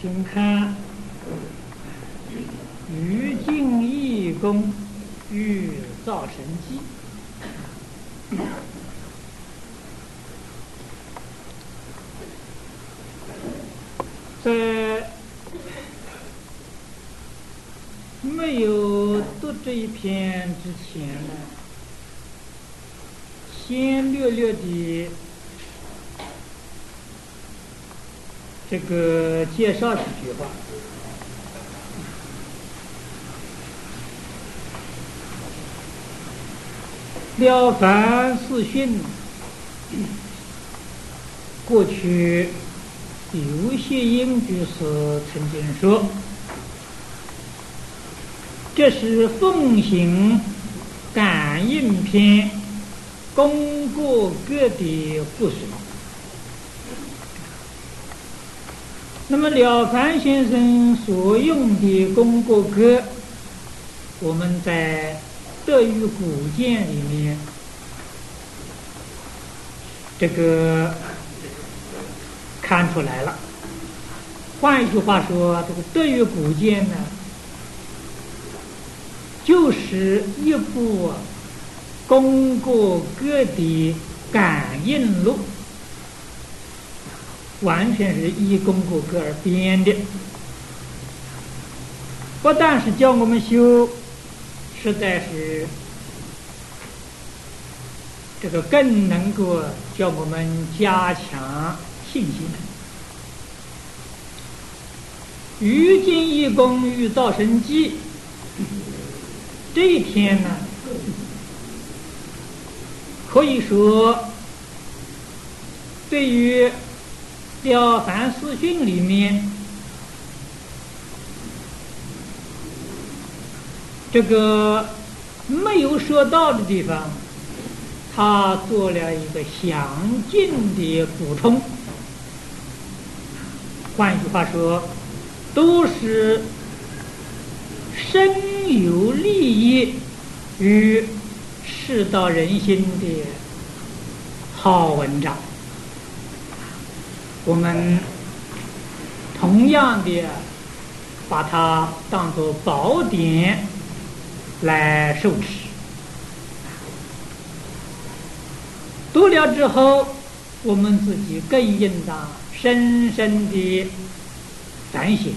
请看《于敬义公与造神记》。在没有读这一篇之前呢，先略略的这个介绍几句话。《了凡四训》过去有些英居士曾经说，这是奉行感应篇功过各的附属。那么了凡先生所用的功过格，我们在。德育古鉴里面，这个看出来了。换一句话说，这个德育古鉴呢，就是一部功过各的感应录，完全是依功过格而编的。不但是教我们修。实在是，这个更能够叫我们加强信心。于今一功与造神记，这一天呢，可以说对于《了凡四训》里面。这个没有说到的地方，他做了一个详尽的补充。换句话说，都是深有利益与世道人心的好文章。我们同样的把它当做宝典。来受持，读了之后，我们自己更应当深深的反省、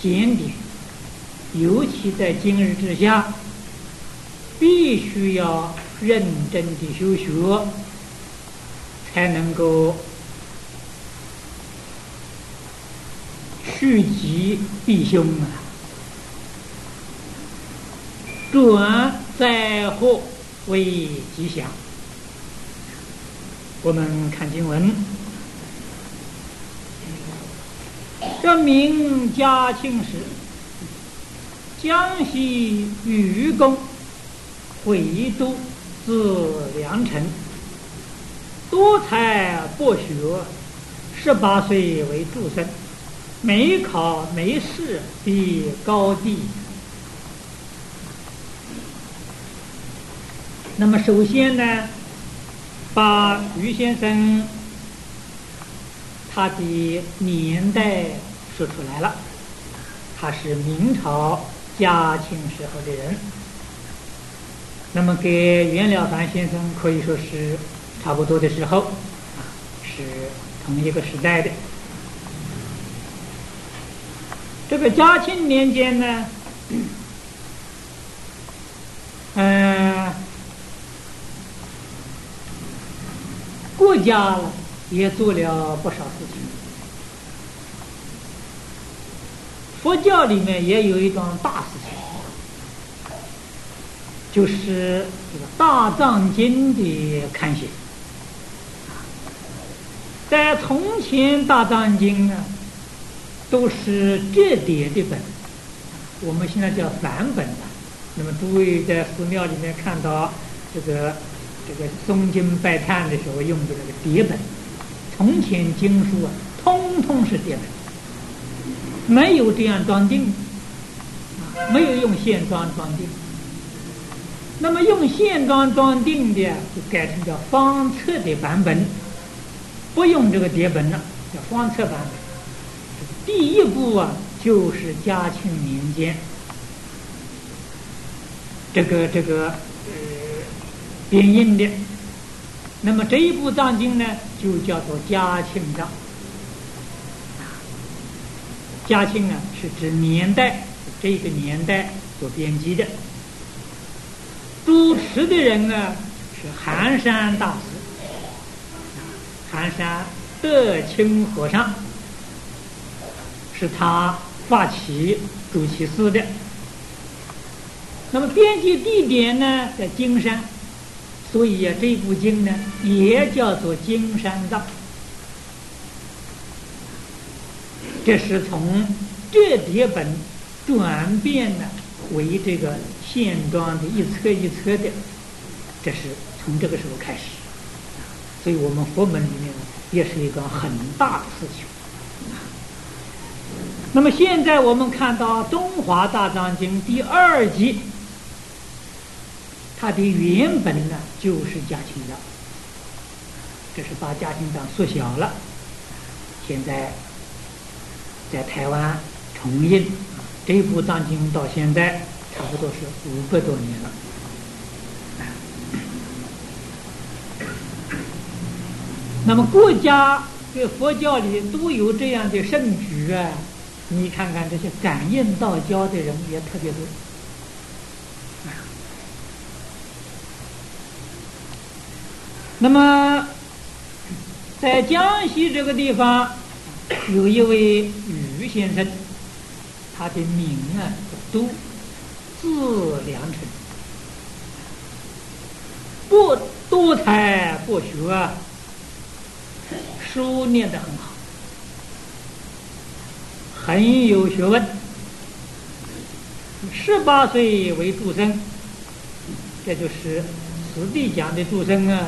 检点，尤其在今日之下，必须要认真的修学，才能够趋吉避凶啊。转灾祸为吉祥。我们看经文：这明嘉庆时，江西禹公回都自良辰，多才博学，十八岁为诸生，没考没试比高低。那么，首先呢，把于先生他的年代说出来了。他是明朝嘉庆时候的人，那么跟袁了凡先生可以说是差不多的时候，是同一个时代的。这个嘉庆年间呢，嗯。国家也做了不少事情，佛教里面也有一桩大事情，就是这个大藏经的刊写。在从前，大藏经呢都是折叠的本，我们现在叫梵本的。那么诸位在寺庙里面看到这个。这个诵经拜忏的时候用的那个叠本，从前经书啊，通通是叠本，没有这样装订，没有用线装装订。那么用线装装订的，就改成叫方册的版本，不用这个叠本了，叫方册版本。第一部啊，就是嘉庆年间这个这个呃编印的。那么这一部藏经呢，就叫做嘉庆藏。嘉庆呢，是指年代这个年代所编辑的。主持的人呢是寒山大师，寒山德清和尚是他发起主持寺的。那么编辑地点呢在金山，所以啊这部经呢也叫做金山藏。这是从这叠本转变呢为这个。线装的一册一册的，这是从这个时候开始，所以我们佛门里面也是一个很大的事情。那么现在我们看到《东华大藏经》第二集，它的原本呢就是嘉庆章，这是把嘉庆章缩小了，现在在台湾重印这部藏经到现在。差不多是五百多年了。那么国家在佛教里都有这样的圣举啊，你看看这些感应道教的人也特别多。那么在江西这个地方，有一位于先生，他的名啊叫都。字良辰，不多才不学啊，书念得很好，很有学问。十八岁为诸生，这就是实地讲的诸生啊，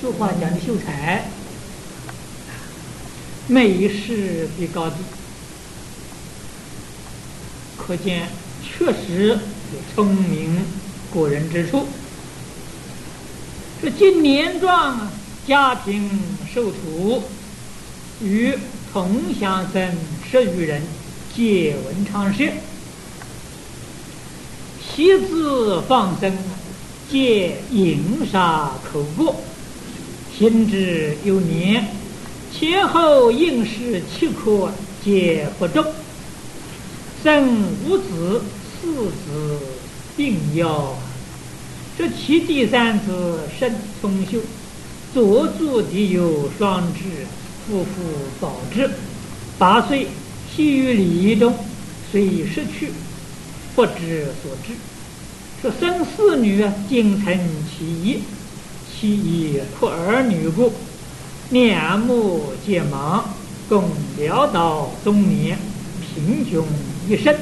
俗话讲的秀才，美事比高低，可见。确实有聪明过人之处。这今年壮家庭受土，与同乡生十余人，皆闻常识。妻子放生，皆饮杀口过，行之有年，前后应试七科，皆不中。生五子。四子并夭，这其第三子甚聪秀，左足的有双指，夫妇保之。八岁系于礼仪中，虽已失去，不知所知。说生四女啊，仅成其一，其一哭儿女故，两目皆盲，共潦倒中年，贫穷一生。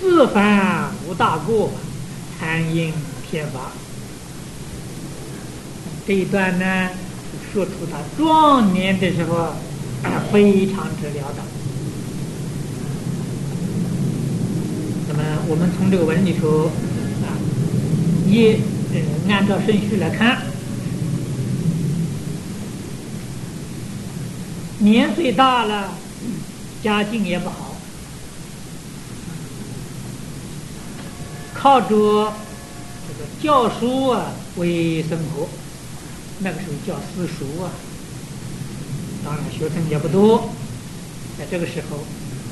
自犯无大过，贪淫偏乏。这一段呢，说出他壮年的时候，非常之潦倒。那么，我们从这个文里头啊，也按照顺序来看，年岁大了，家境也不好。靠着这个教书啊为生活，那个时候叫私塾啊，当然学生也不多。在这个时候，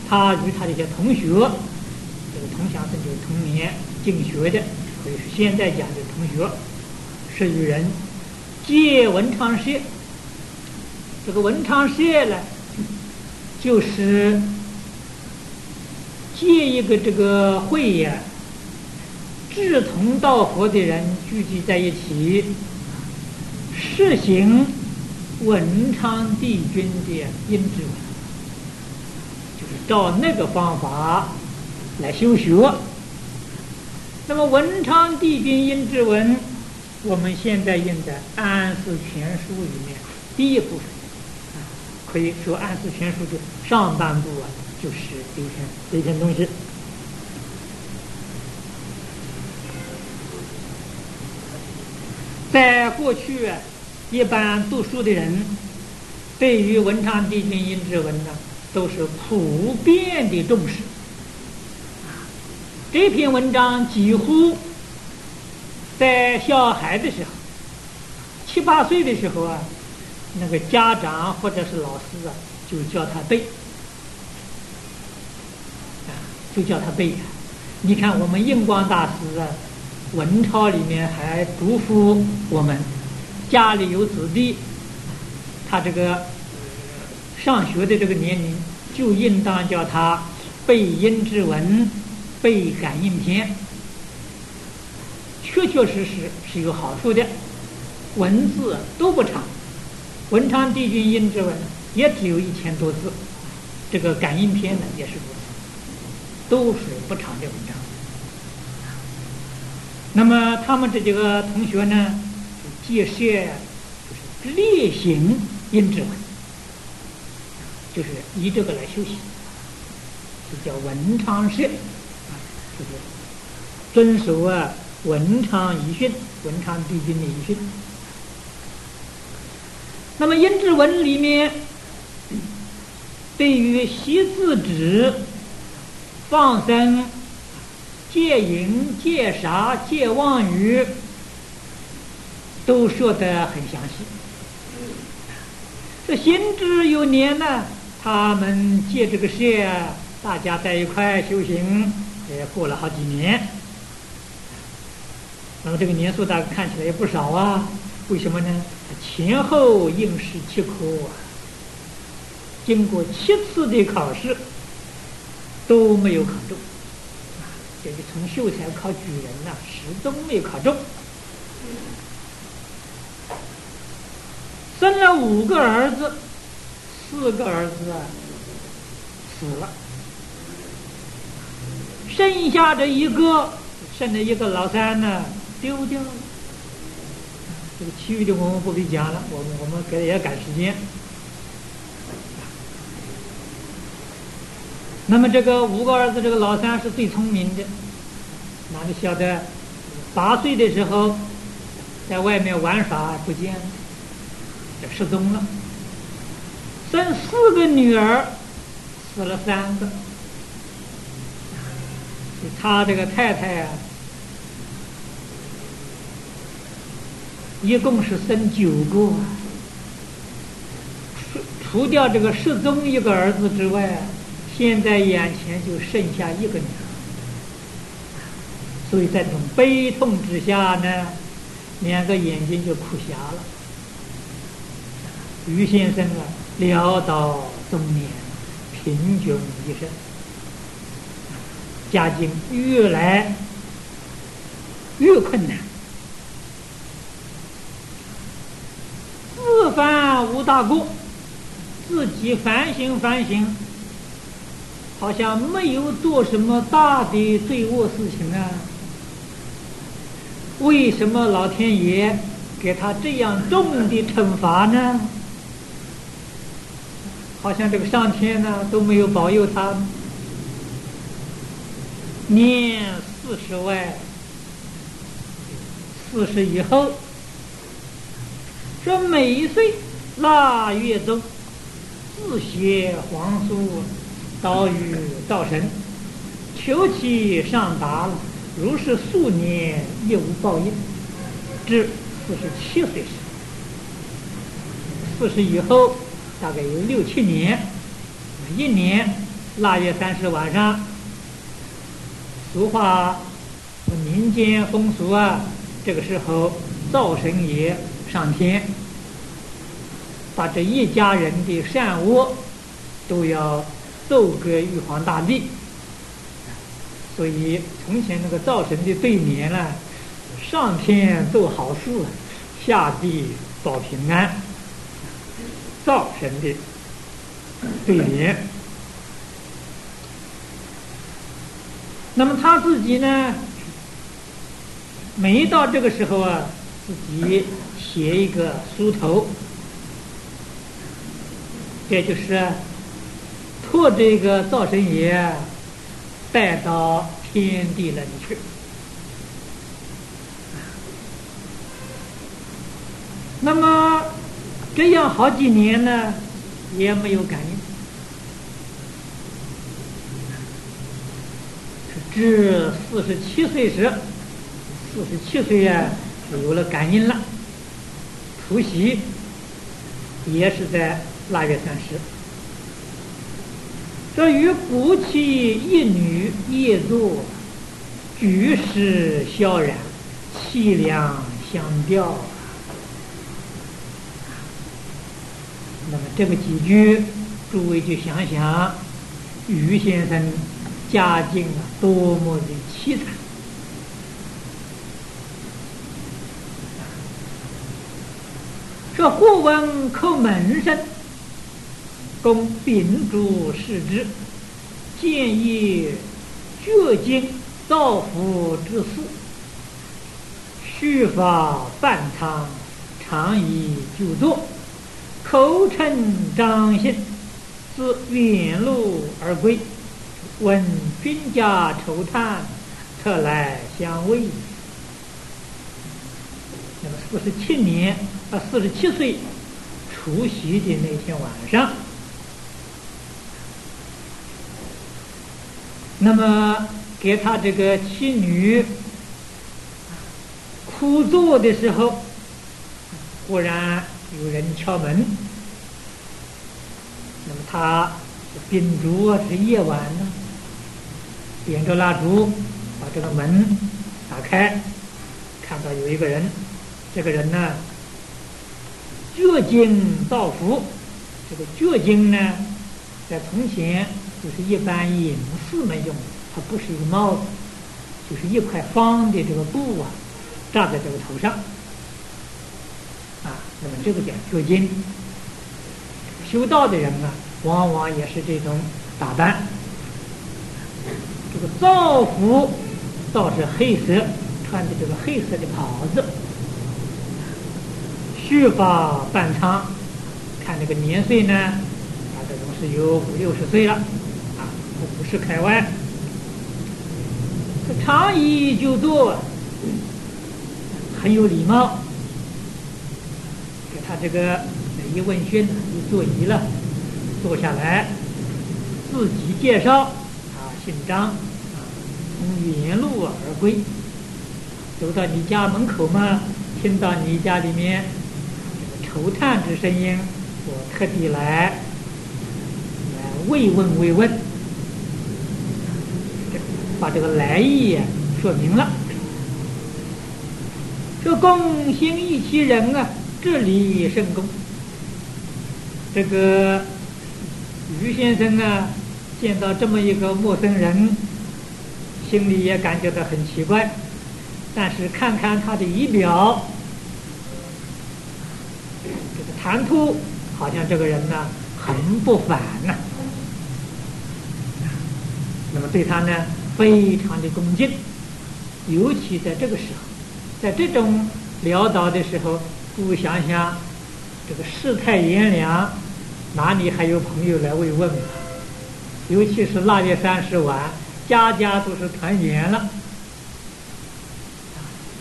他与他的一些同学，这个同乡生就是同年进学的，可以是现在讲的同学，十余人，借文昌社。这个文昌社呢，就是借一个这个会呀。志同道合的人聚集在一起，实行文昌帝君的印制文，就是照那个方法来修学。那么文昌帝君印制文，我们现在印在《安世全书》里面第一部分，可以说《安世全书》的上半部啊，就是这篇这篇东西。在过去，一般读书的人对于文昌帝君阴之文呢，都是普遍的重视。这篇文章几乎在小孩的时候，七八岁的时候啊，那个家长或者是老师啊，就叫他背，就叫他背。你看，我们印光大师啊，文钞里面还嘱咐我们，家里有子弟，他这个上学的这个年龄，就应当叫他背阴之文。背感应篇，确确实实是有好处的。文字都不长，文昌帝君阴之文也只有一千多字，这个感应篇呢也是如此，都是不长的文。那么他们这几个同学呢，就借设就是例行阴之文，就是以这个来修习，就叫文昌社。遵守啊文昌遗训，文昌帝君的遗训。那么阴质文里面，对于习字纸、放生、戒淫、戒杀、戒妄语，都说得很详细。这行之有年呢，他们借这个事，大家在一块修行。也过了好几年，那么这个年数大概看起来也不少啊。为什么呢？前后应试七科，经过七次的考试都没有考中，这个从秀才考举人呐，始终没考中。生了五个儿子，四个儿子啊死了。剩下的一个，剩的一个老三呢，丢掉了。这个其余的我们不必讲了，我们我们给也赶时间。那么这个五个儿子，这个老三是最聪明的，哪里晓得？八岁的时候，在外面玩耍不见了，失踪了。生四个女儿，死了三个。他这个太太啊，一共是生九个，除除掉这个失踪一个儿子之外，现在眼前就剩下一个女儿，所以在这种悲痛之下呢，两个眼睛就哭瞎了。于先生啊，潦倒中年，贫穷一生。家境越来越困难，自犯无大过，自己反省反省，好像没有做什么大的罪恶事情啊。为什么老天爷给他这样重的惩罚呢？好像这个上天呢都没有保佑他。年四十外，四十以后，说每一岁腊月中，自写皇书，祷与灶神，求其上达。如是数年，亦无报应。至四十七岁时，四十以后，大概有六七年，一年腊月三十晚上。俗话，民间风俗啊，这个时候灶神爷上天，把这一家人的善恶都要奏歌玉皇大帝。所以从前那个灶神的对联呢，上天做好事，下地保平安。灶神的对联。那么他自己呢？每到这个时候啊，自己写一个书头，也就是托这个灶神爷带到天地那里去。那么这样好几年呢，也没有感应。至四十七岁时，四十七岁呀，有了感应了。除夕也是在腊月三十。这与夫妻一女一坐，举世萧然，凄凉相吊。那么这个几句，诸位就想想，于先生家境啊，多么的凄惨。这或闻叩门声。供秉烛视之，见一绝经造福之事，须发半仓，长以久坐，口称张姓，自远路而归，闻君家愁叹，特来相慰。那么四十七年啊，四十七岁除夕的那天晚上。那么，给他这个妻女枯坐的时候，忽然有人敲门。那么他秉烛是夜晚呢，点着蜡烛，把这个门打开，看到有一个人。这个人呢，绝经造福。这个绝经呢，在从前。就是一般隐士们用的，它不是一个帽子，就是一块方的这个布啊，扎在这个头上，啊，那么这个叫绝经。修道的人啊，往往也是这种打扮。这个造服倒是黑色，穿的这个黑色的袍子，须发半长，看这个年岁呢，大概都是有五六十岁了。不是开外，这长衣就坐，很有礼貌。给他这个一问讯，一坐仪了，坐下来，自己介绍，啊，姓张，啊，从原路而归，走到你家门口嘛，听到你家里面愁叹之声音，我特地来，来慰问慰问。把这个来意说明了。这共兴一其人啊，这里甚公。这个于先生啊，见到这么一个陌生人，心里也感觉到很奇怪。但是看看他的仪表，这个谈吐，好像这个人呢很不凡呐。那么对他呢？非常的恭敬，尤其在这个时候，在这种潦倒的时候，不想想这个世态炎凉，哪里还有朋友来慰问？尤其是腊月三十晚，家家都是团圆了，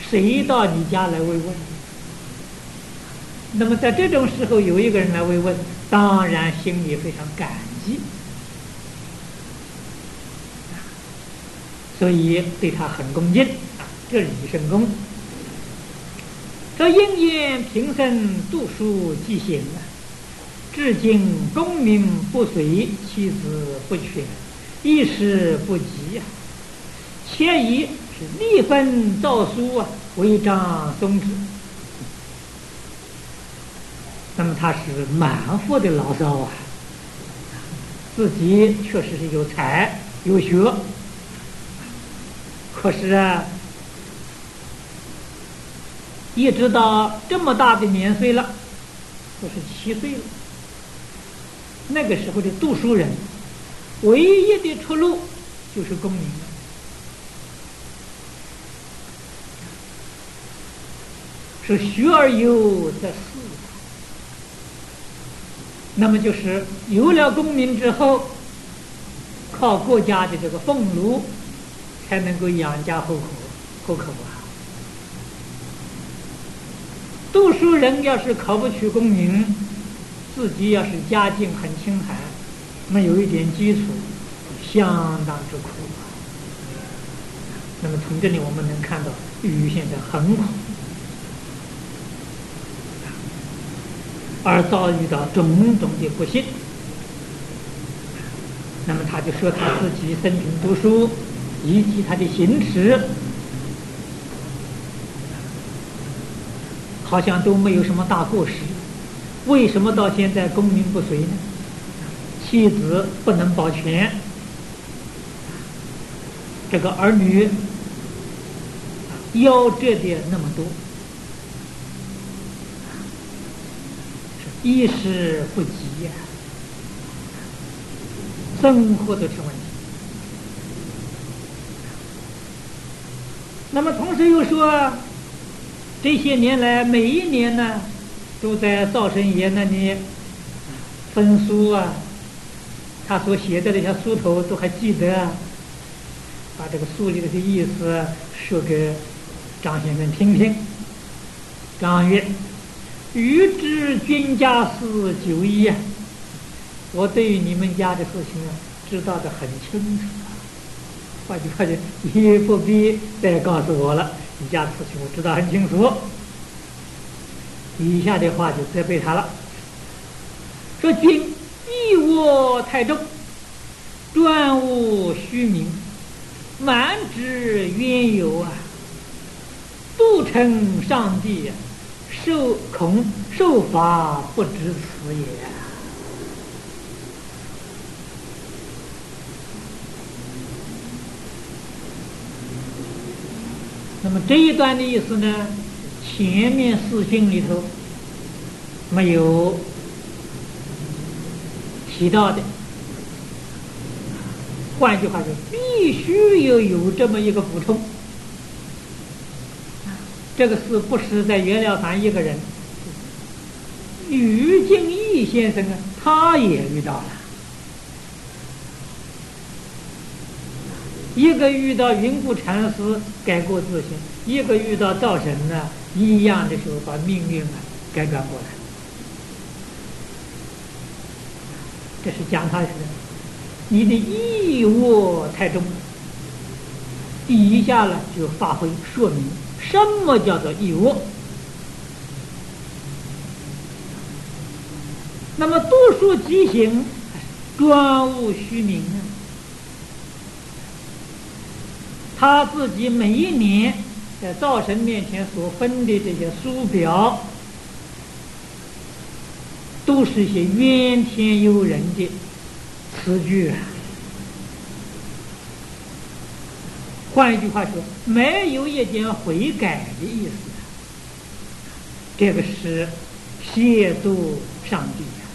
谁到你家来慰问？那么在这种时候，有一个人来慰问，当然心里非常感激。所以对他很恭敬啊，这礼甚恭。这应验平生读书记行啊，至今功名不遂，妻子不全，一时不及呀。且以是立分诏书啊，违章宗旨。那么他是满腹的牢骚啊，自己确实是有才有学。可是啊，一直到这么大的年岁了，都是七岁了。那个时候的读书人，唯一的出路就是功名了。是学而优则仕，那么就是有了功名之后，靠国家的这个俸禄。才能够养家糊口，糊口啊！读书人要是考不取功名，自己要是家境很清寒，没有一点基础，相当之苦。那么从这里我们能看到，玉现在很苦，而遭遇到种种的不幸。那么他就说他自己生平读书，以及他的行持，好像都没有什么大过失。为什么到现在功名不遂呢？妻子不能保全，这个儿女夭折的那么多，衣食不及呀，生活都成问题。那么同时又说，这些年来每一年呢。都在灶神爷那里分书啊，他所写的那些书头都还记得，把这个书里的意思说给张先生听听。张曰：“欲知君家事久矣，我对于你们家的事情啊，知道的很清楚。换句话讲，你不必再告诉我了，你家的事情我知道很清楚。”以下的话就责备他了，说：“君义我太重，专务虚名，满知冤有啊！不成上帝，受恐受罚不知此也。”那么这一段的意思呢？前面四经里头没有提到的，换句话说，必须要有这么一个补充。这个事不是在袁了凡一个人，于敬义先生啊，他也遇到了，一个遇到云谷禅师改过自新，一个遇到道神呢。一样的时候，把命运啊改转过来。这是讲他是你的义务太重，底下呢就发挥说明什么叫做义务。那么读书即行，专务虚名呢？他自己每一年。在灶神面前所分的这些书表，都是一些怨天尤人的词句。换一句话说，没有一点悔改的意思。这个是亵渎上帝呀！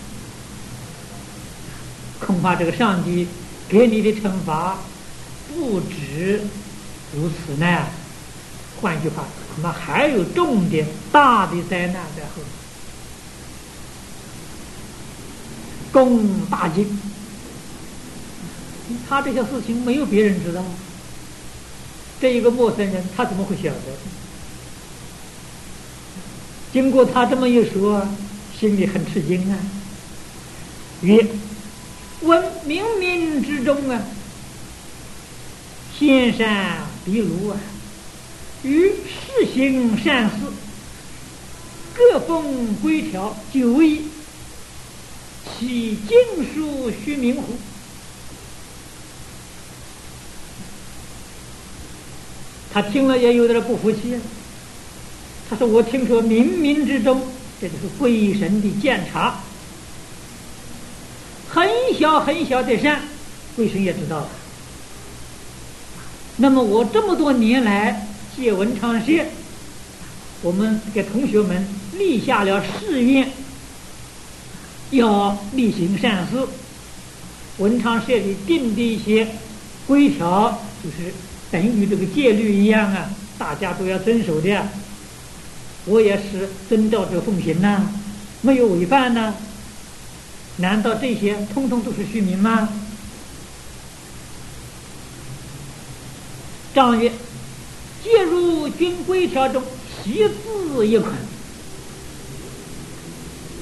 恐怕这个上帝给你的惩罚不止如此呢。换句话，恐怕还有重点大的灾难在后。攻大惊，他这些事情没有别人知道，这一个陌生人他怎么会晓得？经过他这么一说，心里很吃惊啊。曰：闻冥冥之中啊，天山比如啊。于世行善事，各奉规条九义，其经书须明乎？他听了也有点不服气啊。他说：“我听说冥冥之中，这就是鬼神的监察，很小很小的善，鬼神也知道了。那么我这么多年来。”借文昌社，我们给同学们立下了誓愿，要例行善事。文昌社里定的一些规条，就是等于这个戒律一样啊，大家都要遵守的。我也是遵照这奉行呐，没有违反呢。难道这些通通都是虚名吗？张曰。皆入军规条中，习字一款。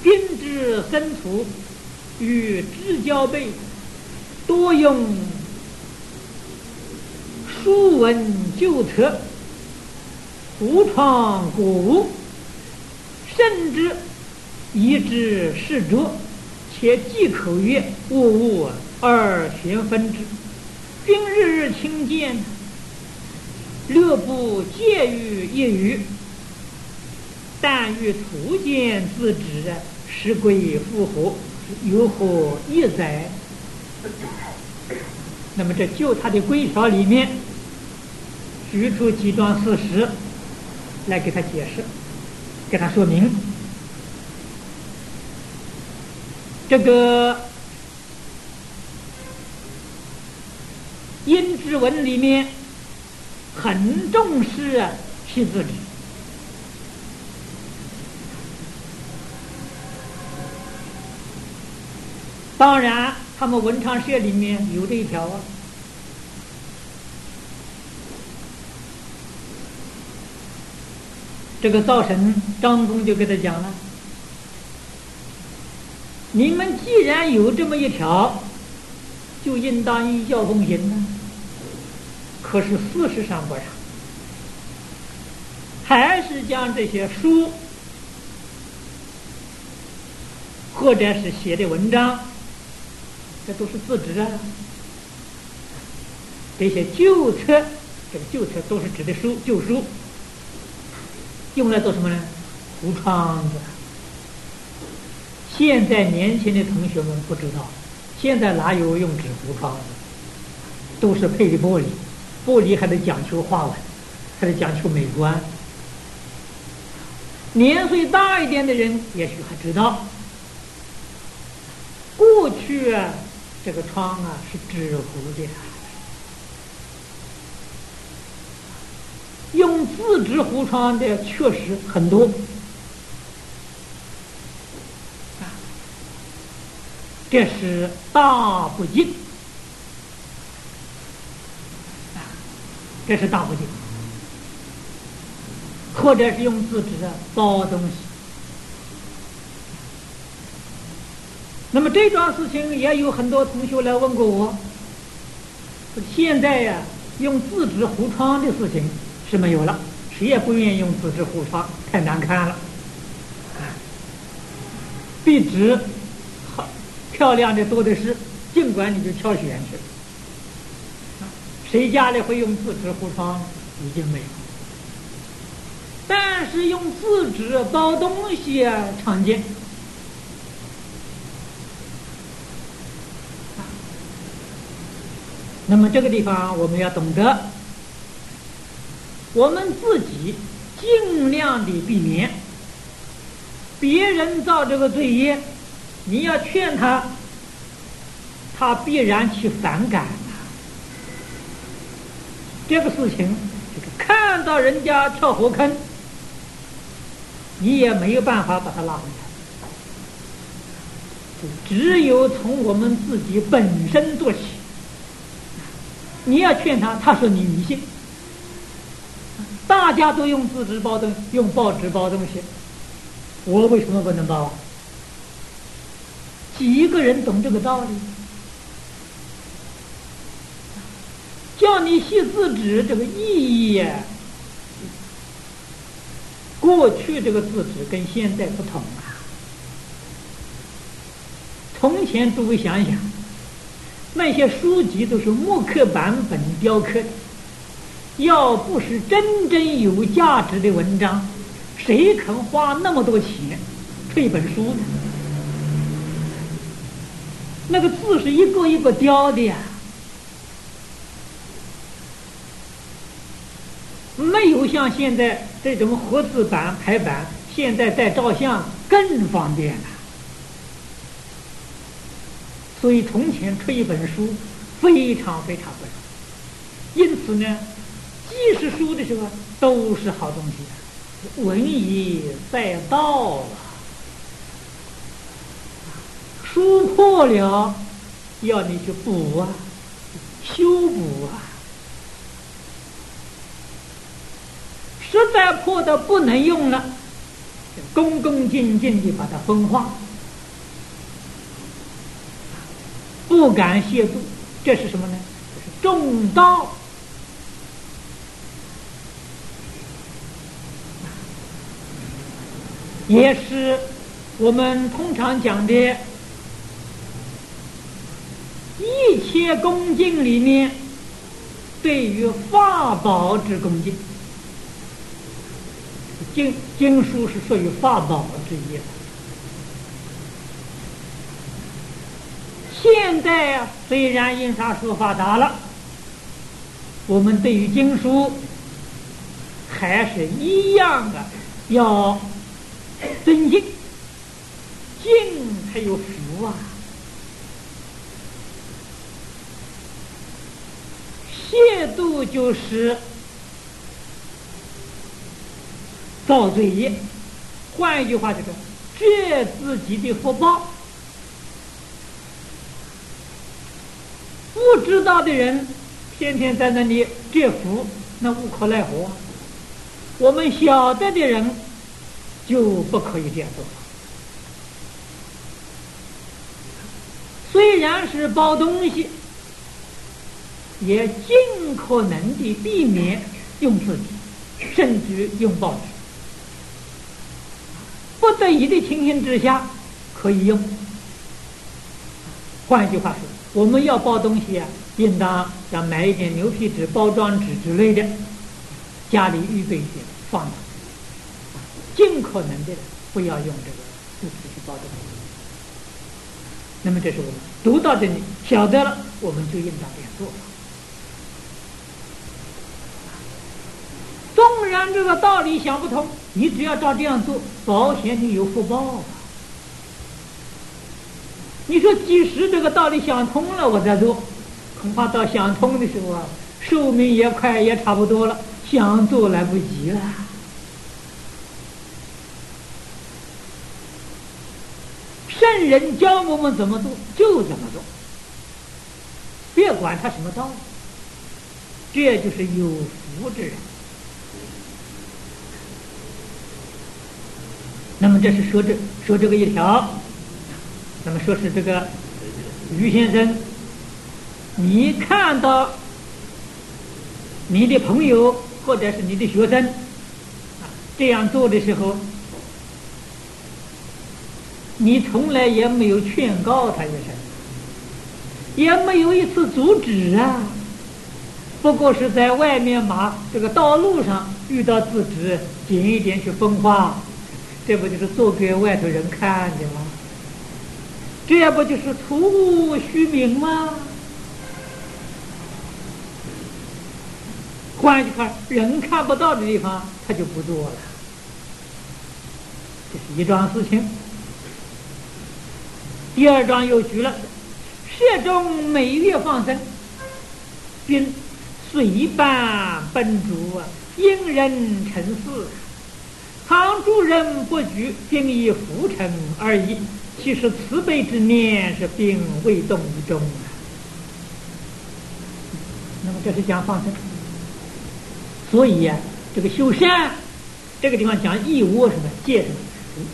君之生徒与之交辈，多用书文旧册，胡创古物，甚至以之视着，且忌口曰：“物物而玄分之。”君日日亲见，略不介于一语。但欲图见自知，是归复合，有何意哉？那么这就他的规条里面，举出几桩事实来给他解释，给他说明。这个阴之文里面很重视啊其自知。当然，他们文昌社里面有这一条啊。这个灶神张公就给他讲了：“你们既然有这么一条，就应当依教奉行呢。可是事实上不然，还是将这些书或者是写的文章。”这都是自知啊！这些旧册，这个旧册都是指的书，旧书，用来做什么呢？糊窗子。现在年轻的同学们不知道，现在哪有用纸糊窗子？都是配的玻璃，玻璃还得讲究花纹，还得讲究美观。年岁大一点的人也许还知道，过去啊。这个窗啊是纸糊的，用自制糊窗的确实很多，这是大不敬，这是大不敬，或者是用自制包东西。那么这桩事情也有很多同学来问过我。现在呀，用自制糊窗的事情是没有了，谁也不愿意用自制糊窗，太难看了。壁纸好漂亮的多的是，尽管你就挑选去。谁家里会用自制糊窗？已经没有。但是用自制包东西啊，常见。那么这个地方我们要懂得，我们自己尽量的避免别人造这个罪业，你要劝他，他必然去反感这个事情，就是看到人家跳火坑，你也没有办法把他拉回来，只有从我们自己本身做起。你要劝他，他说你迷信。大家都用自制包东，用报纸包东西，我为什么不能包？几个人懂这个道理？叫你写字纸这个意义，过去这个字纸跟现在不同啊。从前诸位想想。那些书籍都是木刻版本雕刻的，要不是真正有价值的文章，谁肯花那么多钱出一本书呢？那个字是一个一个雕的呀，不像现在这种活字版排版，现在在照相更方便了。所以从前出一本书非常非常不容易，因此呢，即使书的时候都是好东西，文以载道啊，书破了要你去补啊，修补啊，实在破的不能用了，恭恭敬敬的把它分化。不敢亵渎，这是什么呢？这是重道，也是我们通常讲的一切恭敬里面，对于法宝之恭敬。经经书是属于法宝之一。现在啊，虽然印刷术发达了，我们对于经书还是一样的要尊敬，敬才有福啊。亵渎就是。造罪业，换一句话就是，这自己的福报。不知道的人，天天在那里折福，那无可奈何。我们晓得的人，就不可以这样做。虽然是包东西，也尽可能的避免用自己，甚至用报纸。不得已的情形之下，可以用。换句话说，我们要包东西啊，应当要买一点牛皮纸、包装纸之类的，家里预备一点放着，尽可能的不要用这个布纸去包东西。那么，这是我们读到这里晓得了，我们就应当这样做。纵然这个道理想不通，你只要照这样做，保险你有福报。你说，即使这个道理想通了，我再做，恐怕到想通的时候啊，寿命也快，也差不多了，想做来不及了。圣人教我们怎么做，就怎么做，别管他什么道理，这就是有福之人。那么这是说这说这个一条，那么说是这个于先生，你看到你的朋友或者是你的学生这样做的时候，你从来也没有劝告他一声，也没有一次阻止啊，不过是在外面马这个道路上遇到自己捡一点去分化。这不就是做给外头人看的吗？这不就是徒虚名吗？换句话，人看不到的地方，他就不做了。这是一桩事情。第二桩又举了：射中每月放生，并随伴奔逐啊，因人成事。常住人不举，并以浮沉而已。其实慈悲之念是并未动于衷啊。那么这是讲放生，所以呀，这个修善，这个地方讲义窝什么戒什么，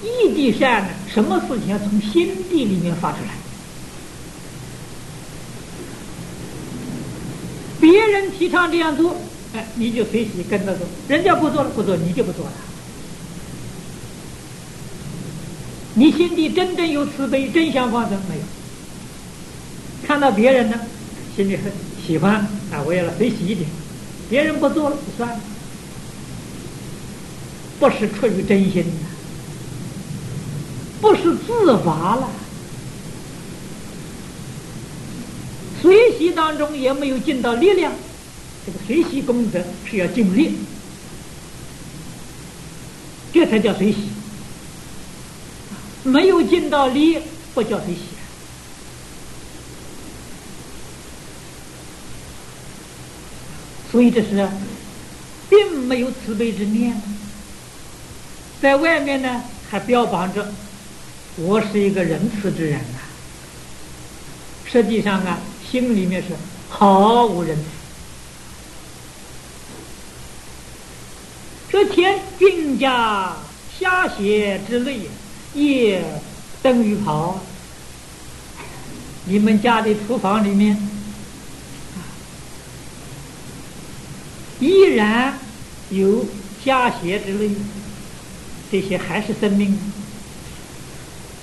义的善呢？什么事情要从心地里面发出来？别人提倡这样做，哎，你就随喜跟着做；人家不做了，不做，你就不做了。你心底真正有慈悲，真想放生没有？看到别人呢，心里很喜欢啊，我也要随喜一点。别人不做了，算了，不是出于真心的，不是自发了。随喜当中也没有尽到力量，这个随喜功德是要尽力，这才叫随喜。没有尽到力，不叫他写。所以这是并没有慈悲之念，在外面呢还标榜着我是一个仁慈之人啊，实际上啊心里面是毫无仁慈。这天君家下血之泪。也等于跑，你们家的厨房里面，依然有虾蟹之类，这些还是生命，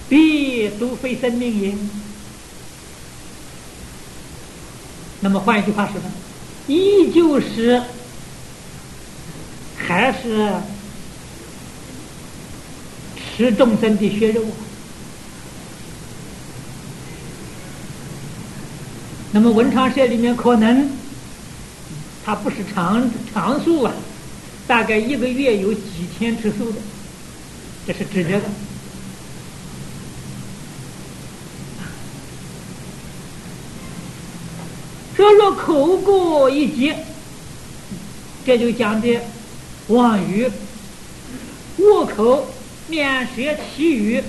必都非生命也。那么换一句话说呢，依旧是还是吃众生的血肉啊。那么文昌社里面可能，它不是常常数啊，大概一个月有几天吃素的，这是指这个。说说口过一劫，这就讲的妄语、恶口、面学其语，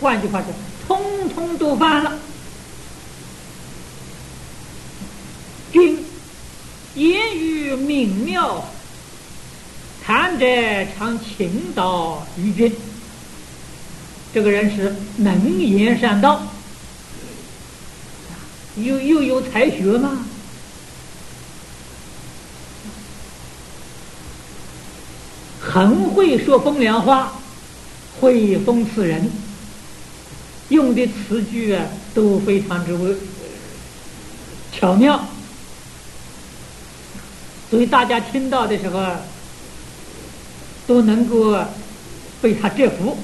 换句话说，通通都犯了。君言语明妙，谈者常倾倒于君。这个人是能言善道，又又有才学吗？很会说风凉话，会讽刺人，用的词句啊都非常之为巧妙。所以大家听到的时候，都能够被他折服。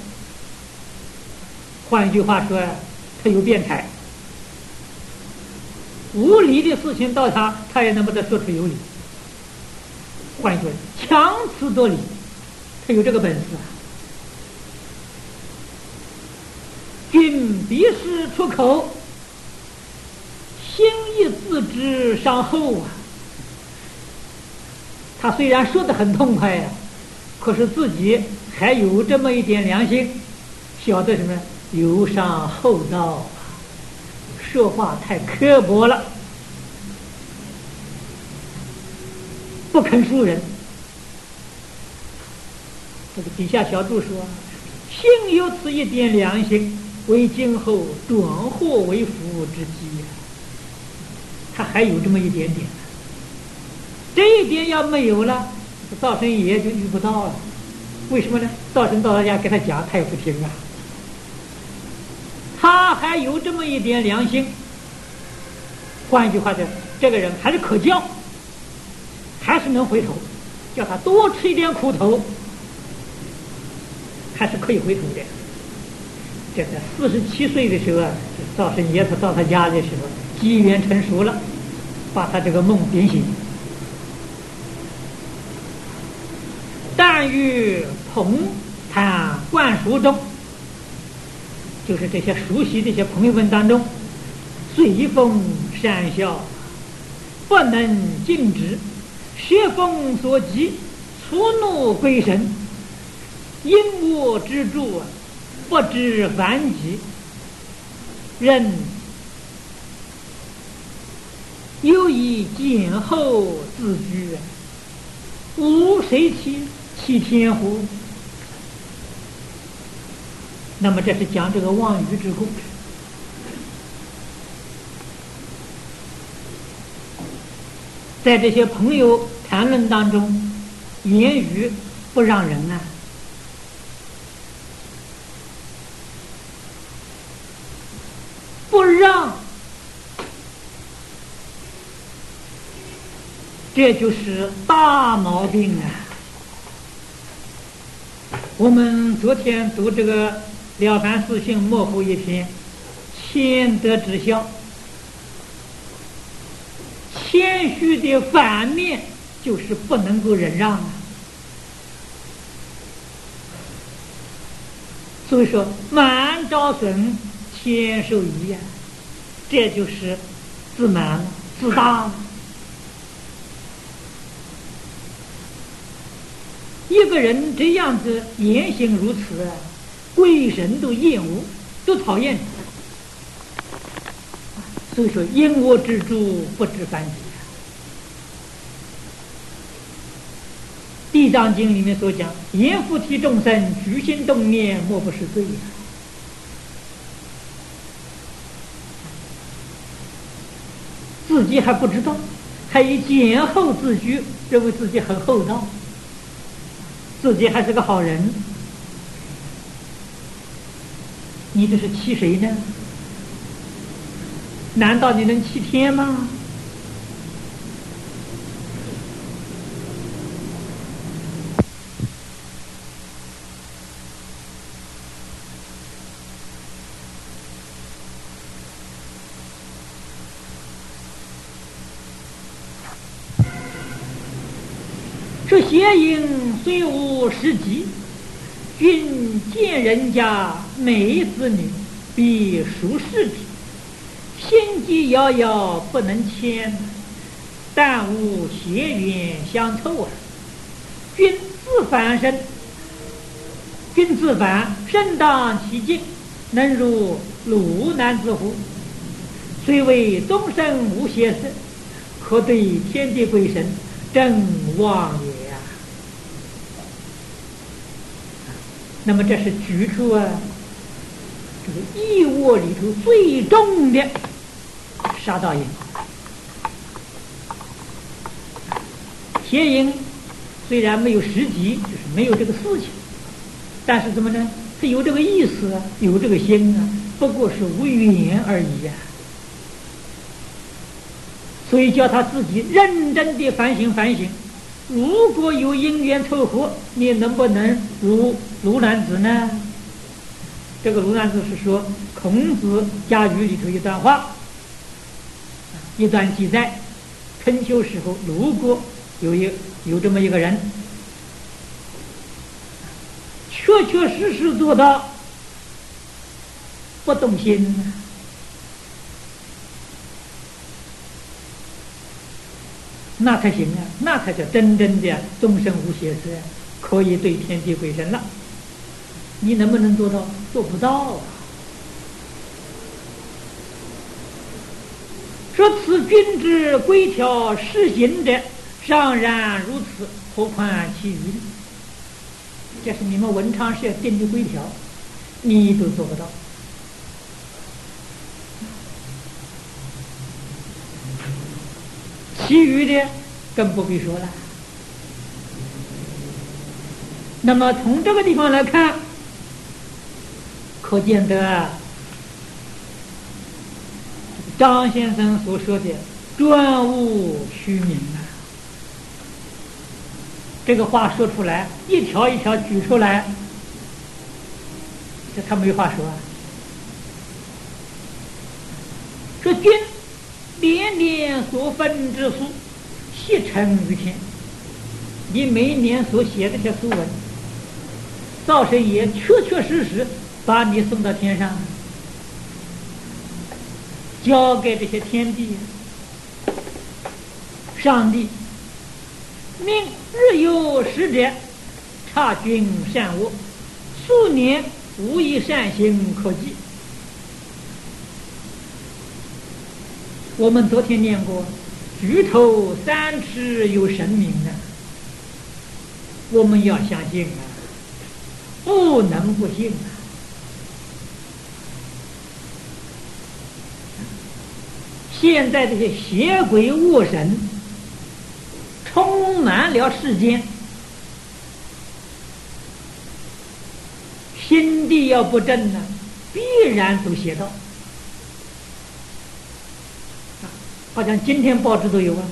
换一句话说，他有变态，无理的事情到他，他也能把它说出有理。换一句，强词夺理，他有这个本事啊。君必是出口，心意自知伤后啊。他虽然说的很痛快呀，可是自己还有这么一点良心，晓得什么？有伤厚道，说话太刻薄了，不肯恕人。这个底下小注说：“幸有此一点良心，为今后转祸为福之机呀。”他还有这么一点点。这一点要没有了，灶神爷就遇不到了。为什么呢？灶神到他家给他讲，他也不听啊。他还有这么一点良心。换一句话说，这个人还是可教，还是能回头，叫他多吃一点苦头，还是可以回头的。这个四十七岁的时候，灶神爷他到他家的时候，机缘成熟了，把他这个梦点醒。但于同谈灌输中，就是这些熟悉这些朋友们当中，随风善笑，不能静止，邪风所及，触怒鬼神，因我之助，不知反己，人又以简后自居，无谁欺？七天乎？那么这是讲这个望语之故。在这些朋友谈论当中，言语不让人啊，不让，这就是大毛病啊。我们昨天读这个《了凡四训》幕后一篇，谦德之孝。谦虚的反面就是不能够忍让啊。所以说，满招损，谦受益啊，这就是自满自大。一个人这样子言行如此，鬼神都厌恶，都讨厌。所以说，因我之助，不知反击。地藏经里面所讲，言复提众生，举心动念，莫不是罪呀。自己还不知道，还以简厚自居，认为自己很厚道，自己还是个好人。你这是欺谁呢？难道你能欺天吗？虽无实际，君见人家美子女，必熟视之。心机遥遥不能牵，但无邪缘相凑啊！君自凡身，君自凡身当其境，能如鲁男子乎？虽为终身无邪色，可对天地鬼神正妄也呀！那么这是举出啊，这个一窝里头最重的。杀盗淫，邪淫虽然没有实际，就是没有这个事情，但是怎么呢？他有这个意思啊，有这个心啊，不过是无语言而已呀。所以叫他自己认真的反省反省。如果有因缘凑合，你能不能如卢南子呢？这个卢南子是说孔子家语里头一段话。一段记载，春秋时候鲁国有一有这么一个人，确确实实做到不动心，那才行啊！那才叫真正的终身无邪色，可以对天地鬼神了。你能不能做到？做不到啊！说此君之规条施行者，尚然如此，何况其余？这是你们文昌社定的规条，你都做不到。其余的更不必说了。那么从这个地方来看，可见得。张先生所说的“专务虚名”啊，这个话说出来，一条一条举出来，这他没话说啊。说君年年所分之书，悉成于天。你每年所写这些书文，灶神爷确确实实把你送到天上。交给这些天地，上帝命日有使者察君善恶，数年无一善行可记。我们昨天念过“举头三尺有神明”啊，我们要相信啊，不能不信啊。现在这些邪鬼恶神充满了世间，心地要不正呢，必然走邪道。好像今天报纸都有啊，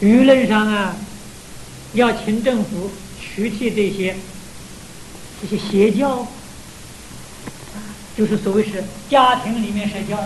舆论上啊，要请政府取缔这些这些邪教。就是所谓是家庭里面社交，